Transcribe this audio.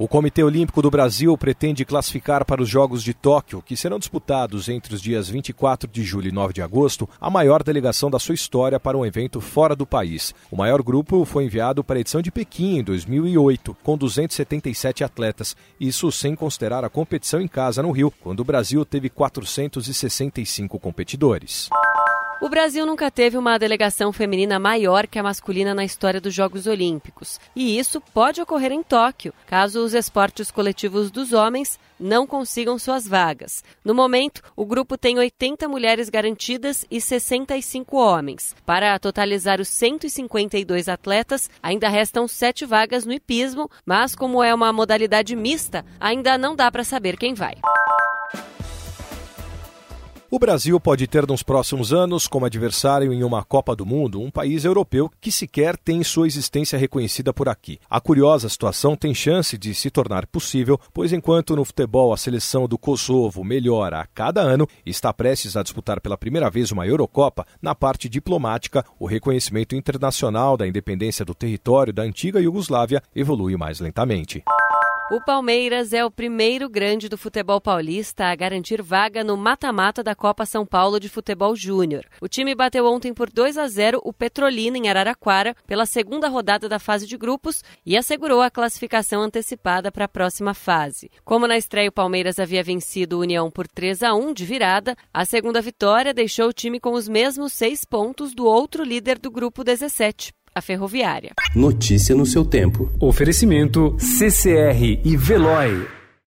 O Comitê Olímpico do Brasil pretende classificar para os Jogos de Tóquio, que serão disputados entre os dias 24 de julho e 9 de agosto, a maior delegação da sua história para um evento fora do país. O maior grupo foi enviado para a edição de Pequim em 2008, com 277 atletas, isso sem considerar a competição em casa no Rio, quando o Brasil teve 465 competidores. O Brasil nunca teve uma delegação feminina maior que a masculina na história dos Jogos Olímpicos. E isso pode ocorrer em Tóquio, caso os esportes coletivos dos homens não consigam suas vagas. No momento, o grupo tem 80 mulheres garantidas e 65 homens. Para totalizar os 152 atletas, ainda restam sete vagas no hipismo, mas como é uma modalidade mista, ainda não dá para saber quem vai. O Brasil pode ter nos próximos anos como adversário em uma Copa do Mundo um país europeu que sequer tem sua existência reconhecida por aqui. A curiosa situação tem chance de se tornar possível, pois enquanto no futebol a seleção do Kosovo melhora a cada ano e está prestes a disputar pela primeira vez uma Eurocopa, na parte diplomática, o reconhecimento internacional da independência do território da antiga Iugoslávia evolui mais lentamente. O Palmeiras é o primeiro grande do futebol paulista a garantir vaga no mata-mata da Copa São Paulo de Futebol Júnior. O time bateu ontem por 2 a 0 o Petrolina em Araraquara pela segunda rodada da fase de grupos e assegurou a classificação antecipada para a próxima fase. Como na estreia o Palmeiras havia vencido o União por 3 a 1 de virada, a segunda vitória deixou o time com os mesmos seis pontos do outro líder do grupo 17, a Ferroviária. Notícia no seu tempo. Oferecimento CCR e Veloy.